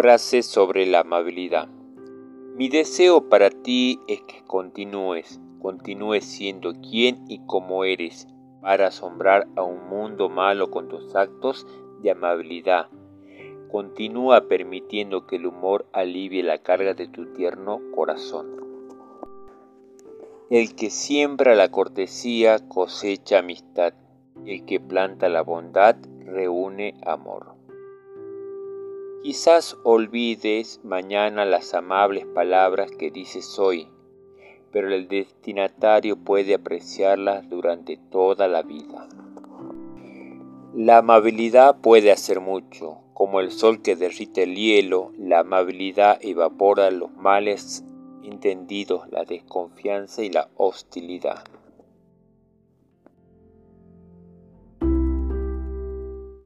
Frase sobre la amabilidad. Mi deseo para ti es que continúes, continúes siendo quien y como eres, para asombrar a un mundo malo con tus actos de amabilidad. Continúa permitiendo que el humor alivie la carga de tu tierno corazón. El que siembra la cortesía cosecha amistad, el que planta la bondad reúne amor. Quizás olvides mañana las amables palabras que dices hoy, pero el destinatario puede apreciarlas durante toda la vida. La amabilidad puede hacer mucho, como el sol que derrite el hielo, la amabilidad evapora los males entendidos, la desconfianza y la hostilidad.